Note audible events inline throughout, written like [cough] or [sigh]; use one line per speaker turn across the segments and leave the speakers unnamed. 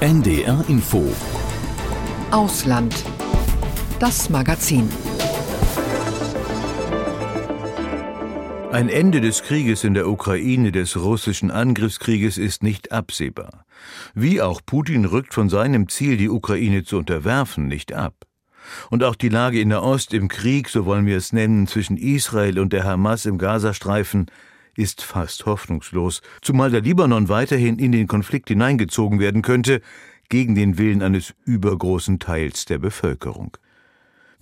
NDR Info
Ausland. Das Magazin.
Ein Ende des Krieges in der Ukraine, des russischen Angriffskrieges, ist nicht absehbar. Wie auch Putin rückt von seinem Ziel, die Ukraine zu unterwerfen, nicht ab. Und auch die Lage in der Ost im Krieg, so wollen wir es nennen, zwischen Israel und der Hamas im Gazastreifen, ist fast hoffnungslos, zumal der Libanon weiterhin in den Konflikt hineingezogen werden könnte, gegen den Willen eines übergroßen Teils der Bevölkerung.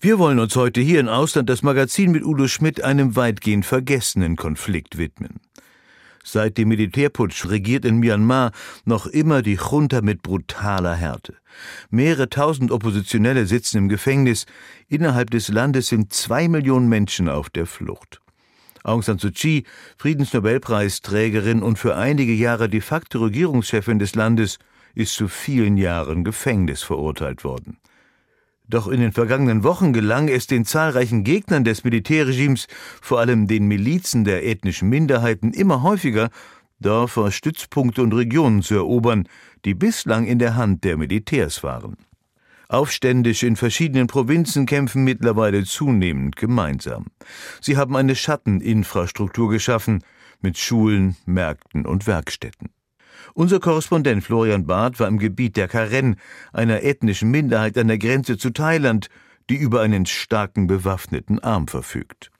Wir wollen uns heute hier in Ausland das Magazin mit Udo Schmidt einem weitgehend vergessenen Konflikt widmen. Seit dem Militärputsch regiert in Myanmar noch immer die Junta mit brutaler Härte. Mehrere tausend Oppositionelle sitzen im Gefängnis. Innerhalb des Landes sind zwei Millionen Menschen auf der Flucht. Aung San Suu Kyi, Friedensnobelpreisträgerin und für einige Jahre de facto Regierungschefin des Landes, ist zu vielen Jahren Gefängnis verurteilt worden. Doch in den vergangenen Wochen gelang es den zahlreichen Gegnern des Militärregimes, vor allem den Milizen der ethnischen Minderheiten, immer häufiger, Dörfer, Stützpunkte und Regionen zu erobern, die bislang in der Hand der Militärs waren. Aufständische in verschiedenen Provinzen kämpfen mittlerweile zunehmend gemeinsam. Sie haben eine Schatteninfrastruktur geschaffen mit Schulen, Märkten und Werkstätten. Unser Korrespondent Florian Barth war im Gebiet der Karen, einer ethnischen Minderheit an der Grenze zu Thailand, die über einen starken bewaffneten Arm verfügt.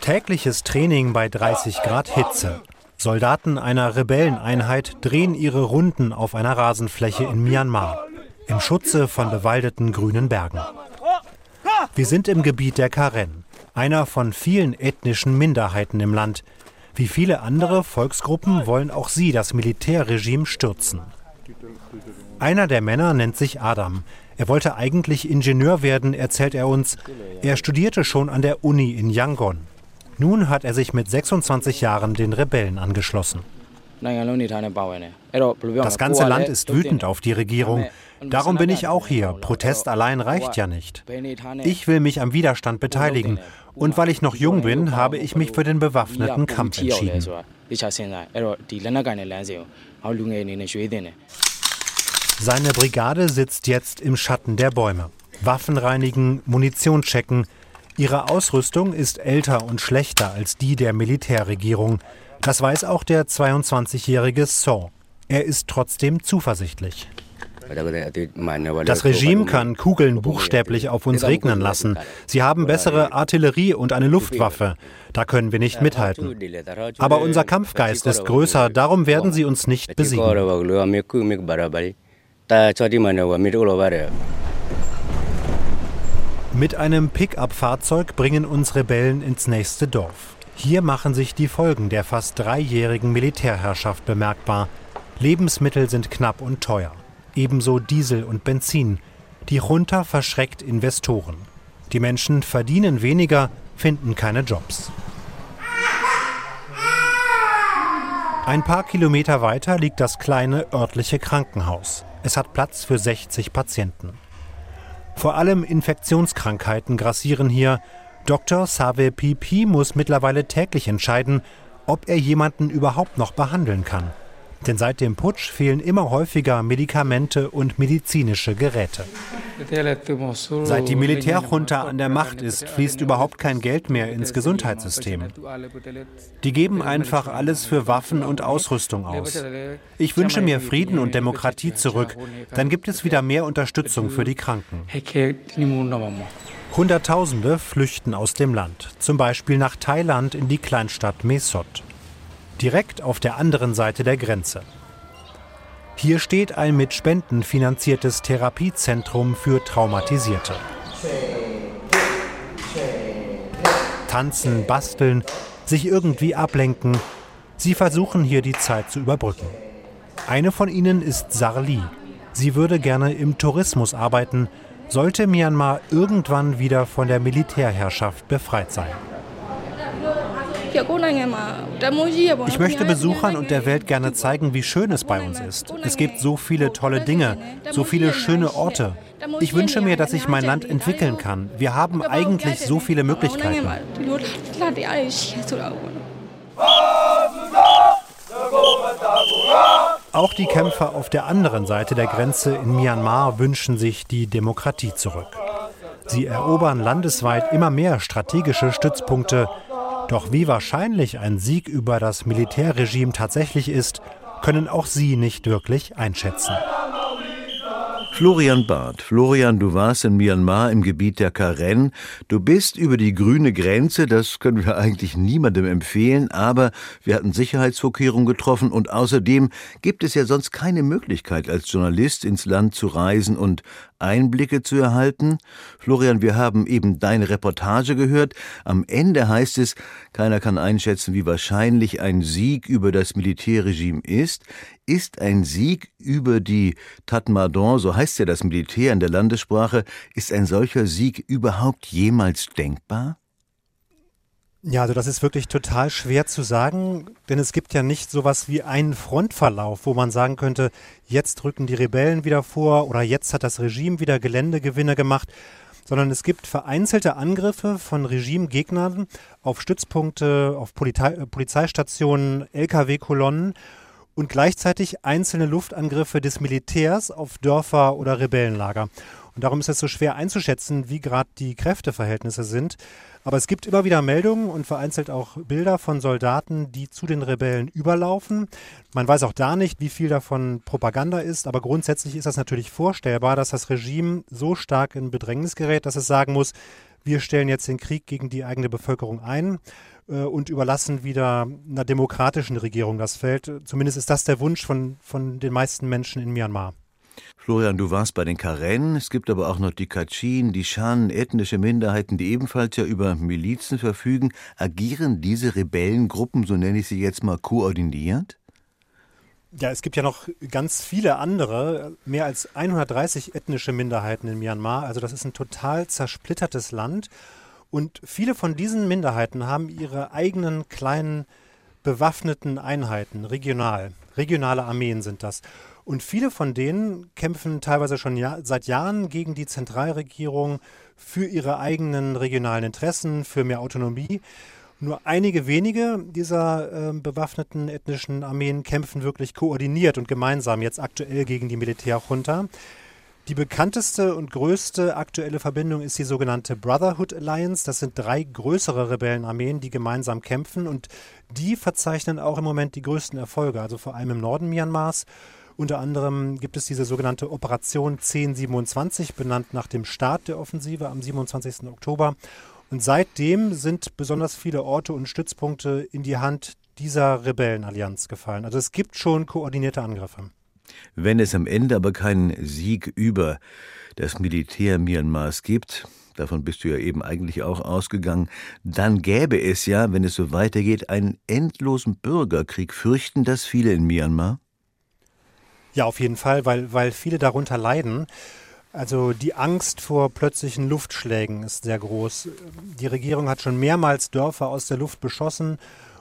Tägliches Training bei 30 Grad Hitze. Soldaten einer Rebelleneinheit drehen ihre Runden auf einer Rasenfläche in Myanmar, im Schutze von bewaldeten grünen Bergen. Wir sind im Gebiet der Karen, einer von vielen ethnischen Minderheiten im Land, wie viele andere Volksgruppen wollen auch sie das Militärregime stürzen. Einer der Männer nennt sich Adam. Er wollte eigentlich Ingenieur werden, erzählt er uns. Er studierte schon an der Uni in Yangon. Nun hat er sich mit 26 Jahren den Rebellen angeschlossen. Das ganze Land ist wütend auf die Regierung. Darum bin ich auch hier. Protest allein reicht ja nicht. Ich will mich am Widerstand beteiligen. Und weil ich noch jung bin, habe ich mich für den bewaffneten Kampf entschieden. Seine Brigade sitzt jetzt im Schatten der Bäume. Waffen reinigen, Munition checken. Ihre Ausrüstung ist älter und schlechter als die der Militärregierung. Das weiß auch der 22-jährige So. Er ist trotzdem zuversichtlich. Das Regime kann Kugeln buchstäblich auf uns regnen lassen. Sie haben bessere Artillerie und eine Luftwaffe. Da können wir nicht mithalten. Aber unser Kampfgeist ist größer, darum werden sie uns nicht besiegen. Mit einem Pickup-Fahrzeug bringen uns Rebellen ins nächste Dorf. Hier machen sich die Folgen der fast dreijährigen Militärherrschaft bemerkbar. Lebensmittel sind knapp und teuer ebenso Diesel und Benzin. Die Junta verschreckt Investoren. Die Menschen verdienen weniger, finden keine Jobs. Ein paar Kilometer weiter liegt das kleine örtliche Krankenhaus. Es hat Platz für 60 Patienten. Vor allem Infektionskrankheiten grassieren hier. Dr. Save Pipi muss mittlerweile täglich entscheiden, ob er jemanden überhaupt noch behandeln kann. Denn seit dem Putsch fehlen immer häufiger Medikamente und medizinische Geräte. Seit die Militärjunta an der Macht ist, fließt überhaupt kein Geld mehr ins Gesundheitssystem. Die geben einfach alles für Waffen und Ausrüstung aus. Ich wünsche mir Frieden und Demokratie zurück. Dann gibt es wieder mehr Unterstützung für die Kranken. Hunderttausende flüchten aus dem Land, zum Beispiel nach Thailand in die Kleinstadt Mesot direkt auf der anderen Seite der Grenze. Hier steht ein mit Spenden finanziertes Therapiezentrum für Traumatisierte. Tanzen, basteln, sich irgendwie ablenken. Sie versuchen hier die Zeit zu überbrücken. Eine von ihnen ist Sarli. Sie würde gerne im Tourismus arbeiten, sollte Myanmar irgendwann wieder von der Militärherrschaft befreit sein. Ich möchte Besuchern und der Welt gerne zeigen, wie schön es bei uns ist. Es gibt so viele tolle Dinge, so viele schöne Orte. Ich wünsche mir, dass ich mein Land entwickeln kann. Wir haben eigentlich so viele Möglichkeiten. Auch die Kämpfer auf der anderen Seite der Grenze in Myanmar wünschen sich die Demokratie zurück. Sie erobern landesweit immer mehr strategische Stützpunkte. Doch wie wahrscheinlich ein Sieg über das Militärregime tatsächlich ist, können auch sie nicht wirklich einschätzen.
Florian Barth. Florian, du warst in Myanmar im Gebiet der Karen. Du bist über die grüne Grenze, das können wir eigentlich niemandem empfehlen, aber wir hatten Sicherheitsvorkehrungen getroffen und außerdem gibt es ja sonst keine Möglichkeit, als Journalist ins Land zu reisen und Einblicke zu erhalten. Florian, wir haben eben deine Reportage gehört. Am Ende heißt es, keiner kann einschätzen, wie wahrscheinlich ein Sieg über das Militärregime ist. Ist ein Sieg über die Tatmadaw, so heißt ja das Militär in der Landessprache, ist ein solcher Sieg überhaupt jemals denkbar?
Ja, also das ist wirklich total schwer zu sagen, denn es gibt ja nicht sowas wie einen Frontverlauf, wo man sagen könnte, jetzt rücken die Rebellen wieder vor oder jetzt hat das Regime wieder Geländegewinne gemacht, sondern es gibt vereinzelte Angriffe von Regimegegnern auf Stützpunkte, auf Polizei, Polizeistationen, Lkw-Kolonnen und gleichzeitig einzelne Luftangriffe des Militärs auf Dörfer oder Rebellenlager. Und darum ist es so schwer einzuschätzen, wie gerade die Kräfteverhältnisse sind. Aber es gibt immer wieder Meldungen und vereinzelt auch Bilder von Soldaten, die zu den Rebellen überlaufen. Man weiß auch da nicht, wie viel davon Propaganda ist, aber grundsätzlich ist das natürlich vorstellbar, dass das Regime so stark in Bedrängnis gerät, dass es sagen muss, wir stellen jetzt den Krieg gegen die eigene Bevölkerung ein äh, und überlassen wieder einer demokratischen Regierung das Feld. Zumindest ist das der Wunsch von, von den meisten Menschen in Myanmar.
Florian, du warst bei den Karen, es gibt aber auch noch die Kachin, die Shan, ethnische Minderheiten, die ebenfalls ja über Milizen verfügen. Agieren diese Rebellengruppen, so nenne ich sie jetzt mal, koordiniert?
Ja, es gibt ja noch ganz viele andere, mehr als 130 ethnische Minderheiten in Myanmar. Also das ist ein total zersplittertes Land. Und viele von diesen Minderheiten haben ihre eigenen kleinen bewaffneten Einheiten, regional. Regionale Armeen sind das. Und viele von denen kämpfen teilweise schon ja, seit Jahren gegen die Zentralregierung für ihre eigenen regionalen Interessen, für mehr Autonomie. Nur einige wenige dieser äh, bewaffneten ethnischen Armeen kämpfen wirklich koordiniert und gemeinsam jetzt aktuell gegen die Militärjunta. Die bekannteste und größte aktuelle Verbindung ist die sogenannte Brotherhood Alliance. Das sind drei größere Rebellenarmeen, die gemeinsam kämpfen und die verzeichnen auch im Moment die größten Erfolge, also vor allem im Norden Myanmars. Unter anderem gibt es diese sogenannte Operation 1027, benannt nach dem Start der Offensive am 27. Oktober. Und seitdem sind besonders viele Orte und Stützpunkte in die Hand dieser Rebellenallianz gefallen. Also es gibt schon koordinierte Angriffe.
Wenn es am Ende aber keinen Sieg über das Militär Myanmars gibt, davon bist du ja eben eigentlich auch ausgegangen, dann gäbe es ja, wenn es so weitergeht, einen endlosen Bürgerkrieg. Fürchten das viele in Myanmar?
Ja, auf jeden Fall, weil, weil viele darunter leiden. Also die Angst vor plötzlichen Luftschlägen ist sehr groß. Die Regierung hat schon mehrmals Dörfer aus der Luft beschossen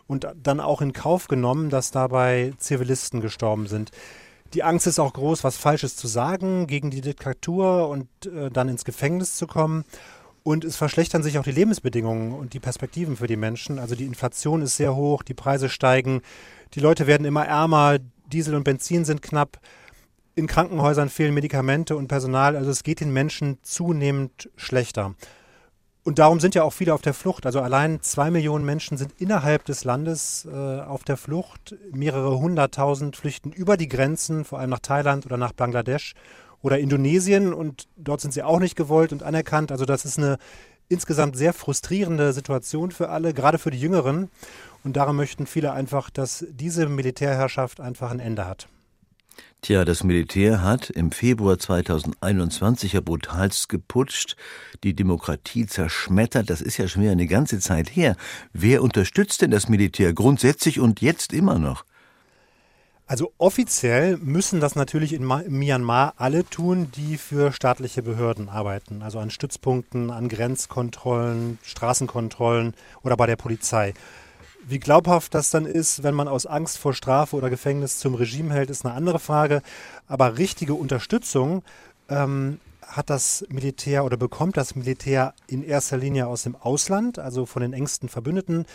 und dann auch in Kauf genommen, dass dabei Zivilisten gestorben sind. Die Angst ist auch groß, was Falsches zu sagen gegen die Diktatur und äh, dann ins Gefängnis zu kommen. Und es verschlechtern sich auch die Lebensbedingungen und die Perspektiven für die Menschen. Also die Inflation ist sehr hoch, die Preise steigen, die Leute werden immer ärmer, Diesel und Benzin sind knapp, in Krankenhäusern fehlen Medikamente und Personal. Also es geht den Menschen zunehmend schlechter. Und darum sind ja auch viele auf der Flucht. Also allein zwei Millionen Menschen sind innerhalb des Landes äh, auf der Flucht. Mehrere hunderttausend flüchten über die Grenzen, vor allem nach Thailand oder nach Bangladesch oder Indonesien. Und dort sind sie auch nicht gewollt und anerkannt. Also das ist eine insgesamt sehr frustrierende Situation für alle, gerade für die Jüngeren. Und darum möchten viele einfach, dass diese Militärherrschaft einfach ein Ende hat.
Tja, das Militär hat im Februar 2021 ja brutalst geputscht, die Demokratie zerschmettert. Das ist ja schon wieder eine ganze Zeit her. Wer unterstützt denn das Militär grundsätzlich und jetzt immer noch?
Also offiziell müssen das natürlich in Myanmar alle tun, die für staatliche Behörden arbeiten. Also an Stützpunkten, an Grenzkontrollen, Straßenkontrollen oder bei der Polizei. Wie glaubhaft das dann ist, wenn man aus Angst vor Strafe oder Gefängnis zum Regime hält, ist eine andere Frage. Aber richtige Unterstützung ähm, hat das Militär oder bekommt das Militär in erster Linie aus dem Ausland, also von den engsten Verbündeten.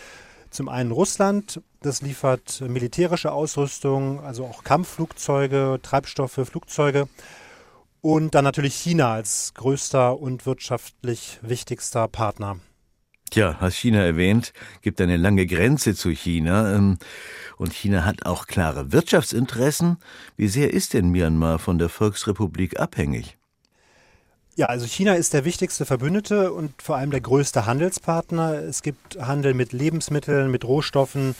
Zum einen Russland, das liefert militärische Ausrüstung, also auch Kampfflugzeuge, Treibstoffe Flugzeuge. Und dann natürlich China als größter und wirtschaftlich wichtigster Partner.
Tja, hast China erwähnt, gibt eine lange Grenze zu China. Ähm, und China hat auch klare Wirtschaftsinteressen. Wie sehr ist denn Myanmar von der Volksrepublik abhängig?
Ja, also China ist der wichtigste Verbündete und vor allem der größte Handelspartner. Es gibt Handel mit Lebensmitteln, mit Rohstoffen.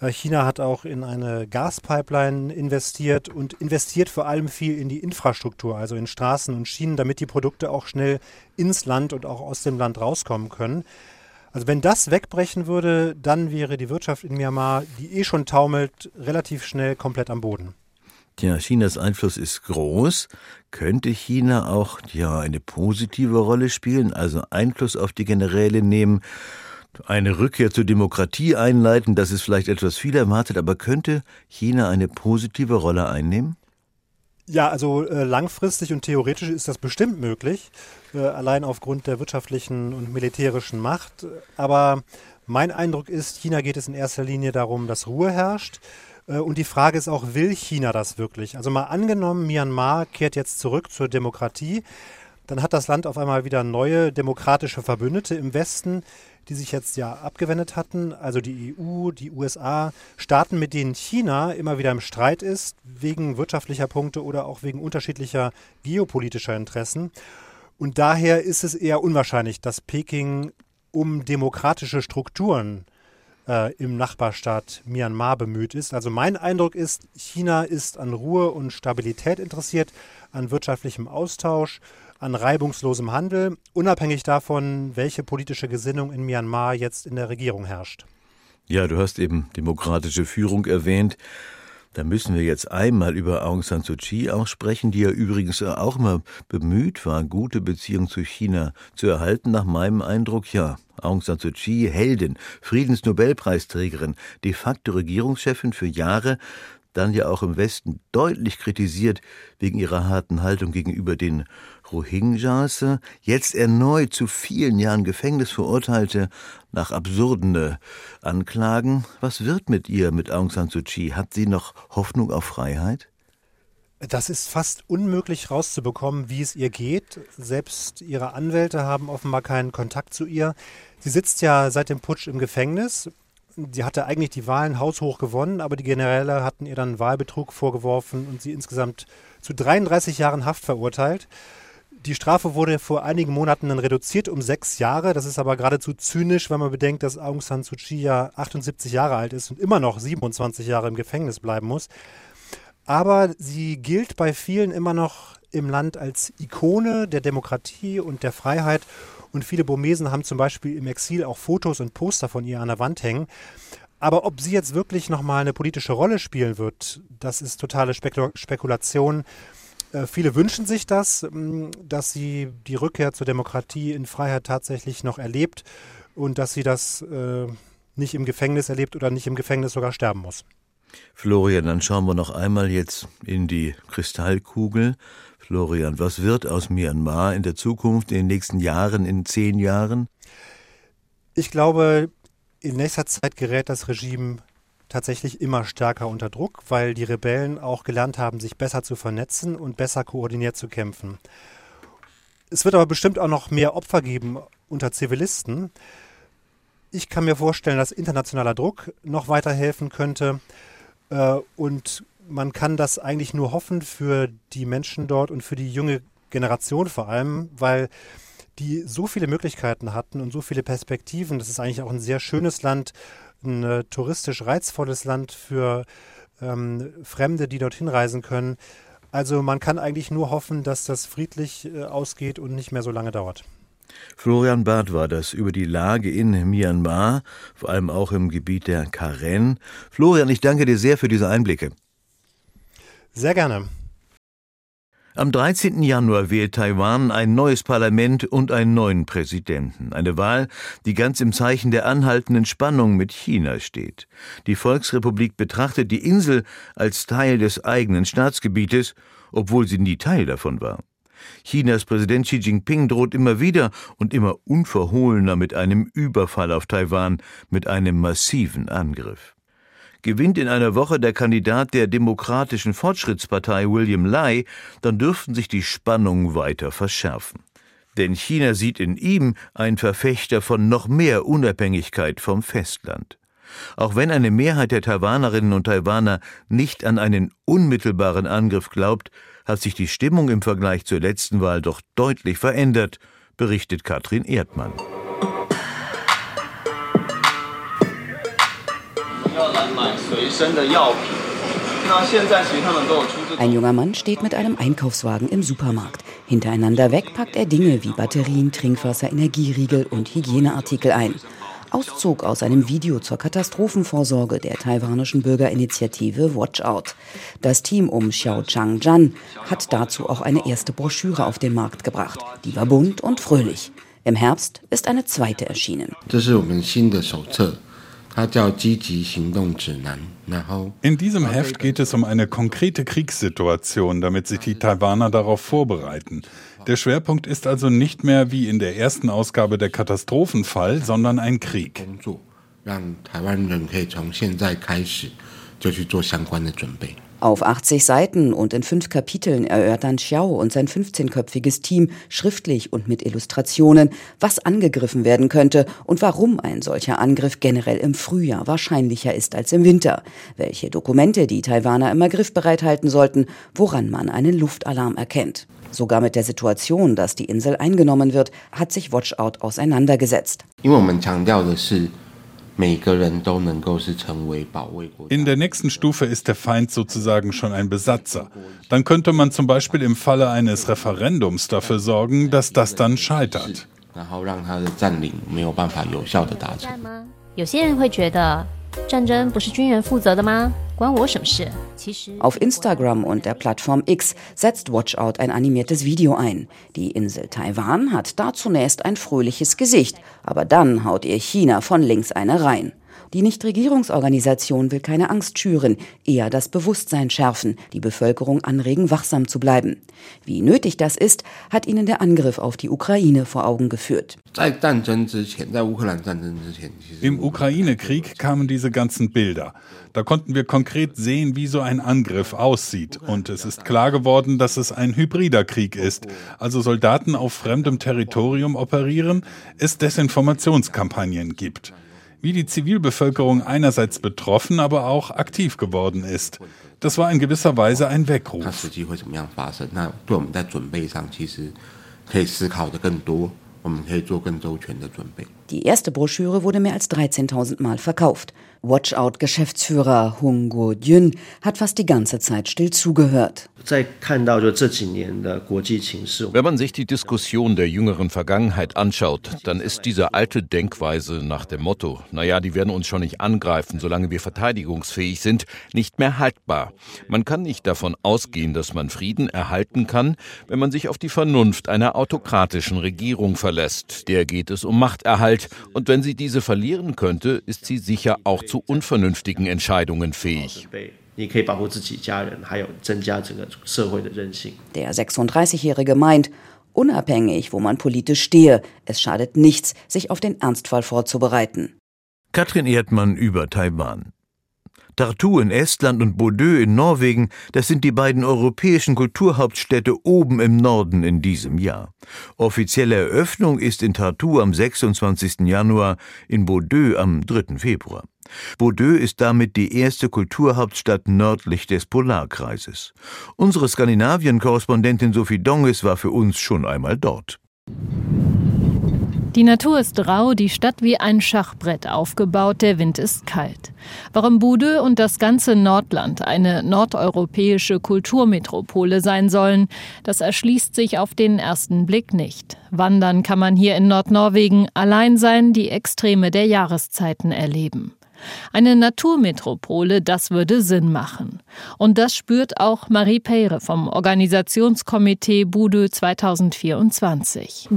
Äh, China hat auch in eine Gaspipeline investiert und investiert vor allem viel in die Infrastruktur, also in Straßen und Schienen, damit die Produkte auch schnell ins Land und auch aus dem Land rauskommen können. Also wenn das wegbrechen würde, dann wäre die Wirtschaft in Myanmar, die eh schon taumelt, relativ schnell komplett am Boden.
Tja, Chinas Einfluss ist groß. Könnte China auch ja eine positive Rolle spielen, also Einfluss auf die Generäle nehmen, eine Rückkehr zur Demokratie einleiten? Das ist vielleicht etwas viel erwartet, aber könnte China eine positive Rolle einnehmen?
Ja, also äh, langfristig und theoretisch ist das bestimmt möglich, äh, allein aufgrund der wirtschaftlichen und militärischen Macht. Aber mein Eindruck ist, China geht es in erster Linie darum, dass Ruhe herrscht. Äh, und die Frage ist auch, will China das wirklich? Also mal angenommen, Myanmar kehrt jetzt zurück zur Demokratie, dann hat das Land auf einmal wieder neue demokratische Verbündete im Westen, die sich jetzt ja abgewendet hatten, also die EU, die USA, Staaten, mit denen China immer wieder im Streit ist, wegen wirtschaftlicher Punkte oder auch wegen unterschiedlicher geopolitischer Interessen. Und daher ist es eher unwahrscheinlich, dass Peking um demokratische Strukturen äh, im Nachbarstaat Myanmar bemüht ist. Also mein Eindruck ist, China ist an Ruhe und Stabilität interessiert, an wirtschaftlichem Austausch, an reibungslosem Handel, unabhängig davon, welche politische Gesinnung in Myanmar jetzt in der Regierung herrscht.
Ja, du hast eben demokratische Führung erwähnt. Da müssen wir jetzt einmal über Aung San Suu Kyi auch sprechen, die ja übrigens auch immer bemüht war, gute Beziehungen zu China zu erhalten. Nach meinem Eindruck ja. Aung San Suu Kyi, Heldin, Friedensnobelpreisträgerin, de facto Regierungschefin für Jahre, dann ja auch im Westen deutlich kritisiert wegen ihrer harten Haltung gegenüber den Rohingyas, jetzt erneut zu vielen Jahren Gefängnis verurteilte nach absurden äh, Anklagen. Was wird mit ihr, mit Aung San Suu Kyi? Hat sie noch Hoffnung auf Freiheit?
Das ist fast unmöglich rauszubekommen, wie es ihr geht. Selbst ihre Anwälte haben offenbar keinen Kontakt zu ihr. Sie sitzt ja seit dem Putsch im Gefängnis. Sie hatte eigentlich die Wahlen haushoch gewonnen, aber die Generäle hatten ihr dann Wahlbetrug vorgeworfen und sie insgesamt zu 33 Jahren Haft verurteilt. Die Strafe wurde vor einigen Monaten dann reduziert um sechs Jahre. Das ist aber geradezu zynisch, wenn man bedenkt, dass Aung San Suu Kyi ja 78 Jahre alt ist und immer noch 27 Jahre im Gefängnis bleiben muss. Aber sie gilt bei vielen immer noch im Land als Ikone der Demokratie und der Freiheit. Und viele Burmesen haben zum Beispiel im Exil auch Fotos und Poster von ihr an der Wand hängen. Aber ob sie jetzt wirklich nochmal eine politische Rolle spielen wird, das ist totale Spekul Spekulation. Äh, viele wünschen sich das, mm, dass sie die Rückkehr zur Demokratie in Freiheit tatsächlich noch erlebt und dass sie das äh, nicht im Gefängnis erlebt oder nicht im Gefängnis sogar sterben muss.
Florian, dann schauen wir noch einmal jetzt in die Kristallkugel. Florian, was wird aus Myanmar in der Zukunft, in den nächsten Jahren, in zehn Jahren?
Ich glaube, in nächster Zeit gerät das Regime tatsächlich immer stärker unter Druck, weil die Rebellen auch gelernt haben, sich besser zu vernetzen und besser koordiniert zu kämpfen. Es wird aber bestimmt auch noch mehr Opfer geben unter Zivilisten. Ich kann mir vorstellen, dass internationaler Druck noch weiter helfen könnte. Äh, und man kann das eigentlich nur hoffen für die Menschen dort und für die junge Generation vor allem, weil die so viele Möglichkeiten hatten und so viele Perspektiven. Das ist eigentlich auch ein sehr schönes Land, ein äh, touristisch reizvolles Land für ähm, Fremde, die dorthin reisen können. Also man kann eigentlich nur hoffen, dass das friedlich äh, ausgeht und nicht mehr so lange dauert.
Florian Barth war das über die Lage in Myanmar, vor allem auch im Gebiet der Karen. Florian, ich danke dir sehr für diese Einblicke.
Sehr gerne.
Am 13. Januar wählt Taiwan ein neues Parlament und einen neuen Präsidenten. Eine Wahl, die ganz im Zeichen der anhaltenden Spannung mit China steht. Die Volksrepublik betrachtet die Insel als Teil des eigenen Staatsgebietes, obwohl sie nie Teil davon war. Chinas Präsident Xi Jinping droht immer wieder und immer unverhohlener mit einem Überfall auf Taiwan, mit einem massiven Angriff. Gewinnt in einer Woche der Kandidat der Demokratischen Fortschrittspartei William Lai, dann dürften sich die Spannungen weiter verschärfen. Denn China sieht in ihm einen Verfechter von noch mehr Unabhängigkeit vom Festland. Auch wenn eine Mehrheit der Taiwanerinnen und Taiwaner nicht an einen unmittelbaren Angriff glaubt, hat sich die Stimmung im Vergleich zur letzten Wahl doch deutlich verändert, berichtet Katrin Erdmann.
Ein junger Mann steht mit einem Einkaufswagen im Supermarkt. Hintereinander weg packt er Dinge wie Batterien, Trinkwasser, Energieriegel und Hygieneartikel ein. Auszug aus einem Video zur Katastrophenvorsorge der taiwanischen Bürgerinitiative Watch Out. Das Team um Xiao Chang-jan hat dazu auch eine erste Broschüre auf den Markt gebracht. Die war bunt und fröhlich. Im Herbst ist eine zweite erschienen.
Das ist unser
in diesem Heft geht es um eine konkrete Kriegssituation, damit sich die Taiwaner darauf vorbereiten. Der Schwerpunkt ist also nicht mehr wie in der ersten Ausgabe der Katastrophenfall, sondern ein Krieg. 让台湾人可以从现在开始就去做相关的准备。
auf 80 Seiten und in fünf Kapiteln erörtern Xiao und sein 15-köpfiges Team schriftlich und mit Illustrationen, was angegriffen werden könnte und warum ein solcher Angriff generell im Frühjahr wahrscheinlicher ist als im Winter, welche Dokumente die Taiwaner immer griffbereit halten sollten, woran man einen Luftalarm erkennt. Sogar mit der Situation, dass die Insel eingenommen wird, hat sich Watchout auseinandergesetzt. 因为我们强调的是
in der nächsten Stufe ist der Feind sozusagen schon ein Besatzer. Dann könnte man zum Beispiel im Falle eines Referendums dafür sorgen, dass das dann scheitert.
有些人会觉得战争不是军人负责的吗？关我什么事？Auf Instagram und der Plattform X setzt Watchout ein animiertes Video ein. Die Insel Taiwan hat da zunächst ein fröhliches Gesicht, aber dann haut ihr China von links eine rein. Die Nichtregierungsorganisation will keine Angst schüren, eher das Bewusstsein schärfen, die Bevölkerung anregen, wachsam zu bleiben. Wie nötig das ist, hat ihnen der Angriff auf die Ukraine vor Augen geführt.
Im Ukraine-Krieg kamen diese ganzen Bilder. Da konnten wir konkret sehen, wie so ein Angriff aussieht. Und es ist klar geworden, dass es ein hybrider Krieg ist. Also Soldaten auf fremdem Territorium operieren, es Desinformationskampagnen gibt wie die Zivilbevölkerung einerseits betroffen, aber auch aktiv geworden ist. Das war in gewisser Weise ein Weckruf.
Die erste Broschüre wurde mehr als 13.000 Mal verkauft. Watchout-Geschäftsführer Hung Go-Jun hat fast die ganze Zeit still zugehört.
Wenn man sich die Diskussion der jüngeren Vergangenheit anschaut, dann ist diese alte Denkweise nach dem Motto, naja, die werden uns schon nicht angreifen, solange wir verteidigungsfähig sind, nicht mehr haltbar. Man kann nicht davon ausgehen, dass man Frieden erhalten kann, wenn man sich auf die Vernunft einer autokratischen Regierung verlässt. Der geht es um Machterhalt, und wenn sie diese verlieren könnte, ist sie sicher auch zu unvernünftigen Entscheidungen fähig. Der
36-Jährige meint, unabhängig, wo man politisch stehe, es schadet nichts, sich auf den Ernstfall vorzubereiten.
Katrin Erdmann über Taiwan. Tartu in Estland und Bodø in Norwegen, das sind die beiden europäischen Kulturhauptstädte oben im Norden in diesem Jahr. Offizielle Eröffnung ist in Tartu am 26. Januar, in Bodø am 3. Februar. Bordeaux ist damit die erste Kulturhauptstadt nördlich des Polarkreises. Unsere Skandinavien-Korrespondentin Sophie Donges war für uns schon einmal dort.
Die Natur ist rau, die Stadt wie ein Schachbrett aufgebaut, der Wind ist kalt. Warum Bude und das ganze Nordland eine nordeuropäische Kulturmetropole sein sollen, das erschließt sich auf den ersten Blick nicht. Wandern kann man hier in Nordnorwegen, allein sein, die Extreme der Jahreszeiten erleben. Eine Naturmetropole, das würde Sinn machen. Und das spürt auch Marie Peyre vom Organisationskomitee Bude 2024.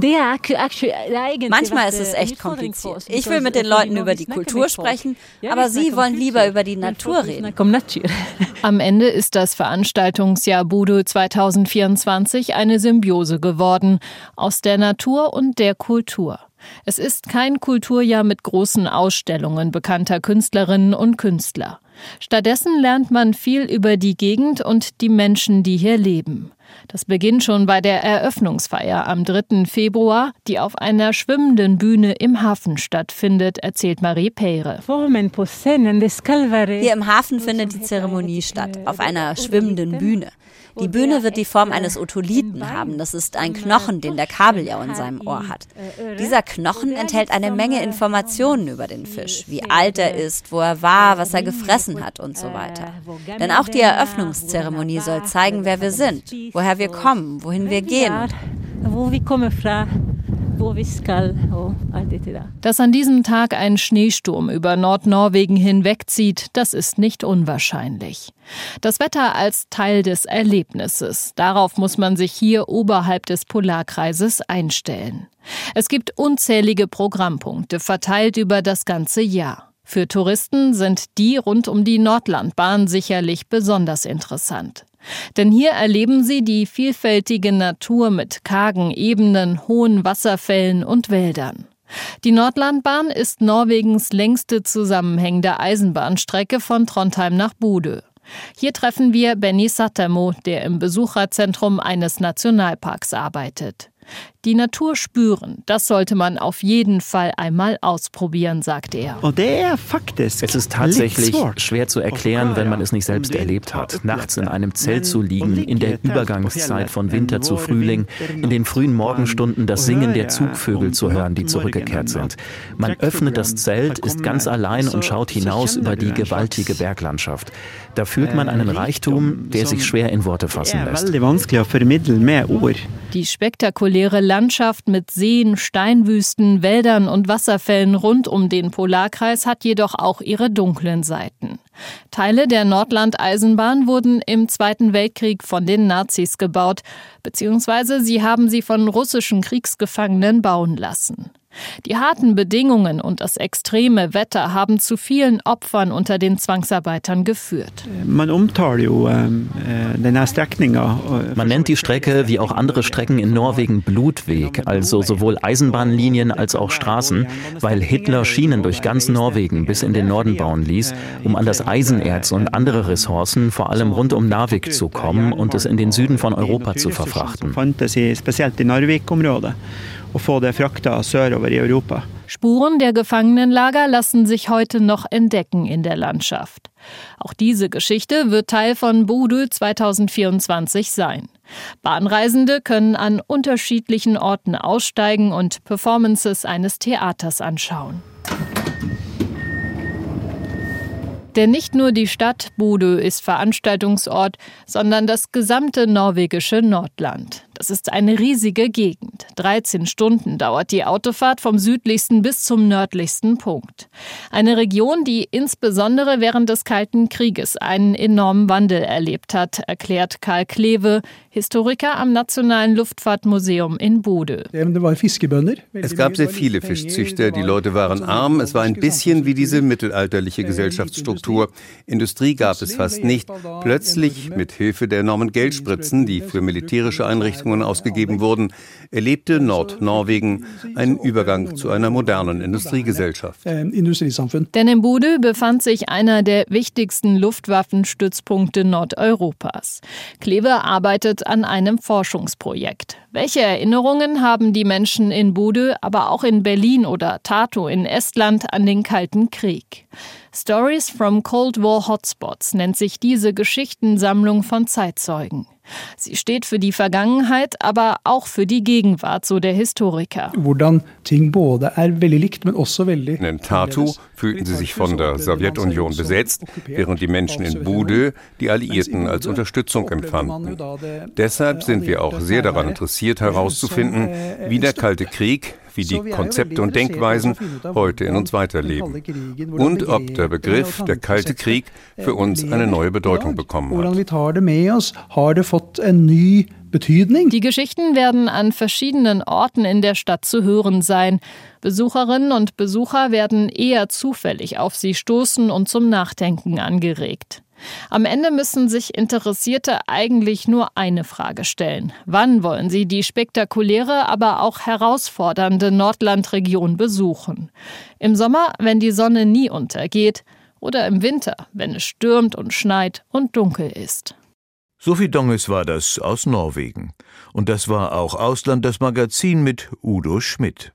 Manchmal ist es echt kompliziert. Ich will mit den Leuten über die Kultur sprechen, aber sie wollen lieber über die Natur reden. [laughs]
Am Ende ist das Veranstaltungsjahr Bude 2024 eine Symbiose geworden aus der Natur und der Kultur. Es ist kein Kulturjahr mit großen Ausstellungen bekannter Künstlerinnen und Künstler. Stattdessen lernt man viel über die Gegend und die Menschen, die hier leben. Das beginnt schon bei der Eröffnungsfeier am 3. Februar, die auf einer schwimmenden Bühne im Hafen stattfindet, erzählt Marie Peyre.
Hier im Hafen findet die Zeremonie statt, auf einer schwimmenden Bühne. Die Bühne wird die Form eines Otolithen haben. Das ist ein Knochen, den der Kabeljau in seinem Ohr hat. Dieser Knochen enthält eine Menge Informationen über den Fisch, wie alt er ist, wo er war, was er gefressen hat und so weiter. Denn auch die Eröffnungszeremonie soll zeigen, wer wir sind, woher wir kommen, wohin wir gehen. Wo wir kommen
dass an diesem Tag ein Schneesturm über Nordnorwegen hinwegzieht, das ist nicht unwahrscheinlich. Das Wetter als Teil des Erlebnisses, darauf muss man sich hier oberhalb des Polarkreises einstellen. Es gibt unzählige Programmpunkte verteilt über das ganze Jahr. Für Touristen sind die rund um die Nordlandbahn sicherlich besonders interessant. Denn hier erleben sie die vielfältige Natur mit kargen Ebenen, hohen Wasserfällen und Wäldern. Die Nordlandbahn ist Norwegens längste zusammenhängende Eisenbahnstrecke von Trondheim nach Bude. Hier treffen wir Benny Sattermo, der im Besucherzentrum eines Nationalparks arbeitet. Die Natur spüren, das sollte man auf jeden Fall einmal ausprobieren, sagt er.
Es ist tatsächlich schwer zu erklären, wenn man es nicht selbst erlebt hat. Nachts in einem Zelt zu liegen, in der Übergangszeit von Winter zu Frühling, in den frühen Morgenstunden das Singen der Zugvögel zu hören, die zurückgekehrt sind. Man öffnet das Zelt, ist ganz allein und schaut hinaus über die gewaltige Berglandschaft. Da fühlt man einen Reichtum, der sich schwer in Worte fassen lässt.
Die spektakuläre Landschaft mit Seen, Steinwüsten, Wäldern und Wasserfällen rund um den Polarkreis hat jedoch auch ihre dunklen Seiten. Teile der Nordland-Eisenbahn wurden im Zweiten Weltkrieg von den Nazis gebaut, beziehungsweise sie haben sie von russischen Kriegsgefangenen bauen lassen. Die harten Bedingungen und das extreme Wetter haben zu vielen Opfern unter den Zwangsarbeitern geführt.
Man ähm, äh, Man nennt die Strecke wie auch andere Strecken in Norwegen Blutweg, also sowohl Eisenbahnlinien als auch Straßen, weil Hitler Schienen durch ganz Norwegen bis in den Norden bauen ließ, um an das Eisenerz und andere Ressourcen vor allem rund um Narvik zu kommen und es in den Süden von Europa zu verfrachten
og få det frakta sørover i Europa. Spuren der Gefangenenlager lassen sich heute noch entdecken in der Landschaft. Auch diese Geschichte wird Teil von Bodø 2024 sein. Bahnreisende können an unterschiedlichen Orten aussteigen und Performances eines Theaters anschauen. Denn nicht nur die Stadt Bodø ist Veranstaltungsort, sondern das gesamte norwegische Nordland. Das ist eine riesige Gegend. 13 Stunden dauert die Autofahrt vom südlichsten bis zum nördlichsten Punkt. Eine Region, die insbesondere während des Kalten Krieges einen enormen Wandel erlebt hat, erklärt Karl Kleve, Historiker am Nationalen Luftfahrtmuseum in Bode.
Es gab sehr viele Fischzüchter, die Leute waren arm, es war ein bisschen wie diese mittelalterliche Gesellschaftsstruktur. Industrie gab es fast nicht. Plötzlich, mit Hilfe der enormen Geldspritzen, die für militärische Einrichtungen ausgegeben wurden, erlebte Nordnorwegen einen Übergang zu einer modernen Industriegesellschaft.
Denn in Bude befand sich einer der wichtigsten Luftwaffenstützpunkte Nordeuropas. Kleve arbeitet an einem Forschungsprojekt. Welche Erinnerungen haben die Menschen in Bude, aber auch in Berlin oder Tartu in Estland an den Kalten Krieg? Stories from Cold War Hotspots nennt sich diese Geschichtensammlung von Zeitzeugen. Sie steht für die Vergangenheit, aber auch für die Gegenwart, so der Historiker.
In Tartu fühlten sie sich von der Sowjetunion besetzt, während die Menschen in Bude die Alliierten als Unterstützung empfanden. Deshalb sind wir auch sehr daran interessiert herauszufinden, wie der Kalte Krieg wie die Konzepte und Denkweisen heute in uns weiterleben und ob der Begriff der Kalte Krieg für uns eine neue Bedeutung bekommen hat.
Die Geschichten werden an verschiedenen Orten in der Stadt zu hören sein. Besucherinnen und Besucher werden eher zufällig auf sie stoßen und zum Nachdenken angeregt. Am Ende müssen sich Interessierte eigentlich nur eine Frage stellen. Wann wollen sie die spektakuläre, aber auch herausfordernde Nordlandregion besuchen? Im Sommer, wenn die Sonne nie untergeht, oder im Winter, wenn es stürmt und schneit und dunkel ist.
Sophie Donges war das aus Norwegen. Und das war auch Ausland das Magazin mit Udo Schmidt.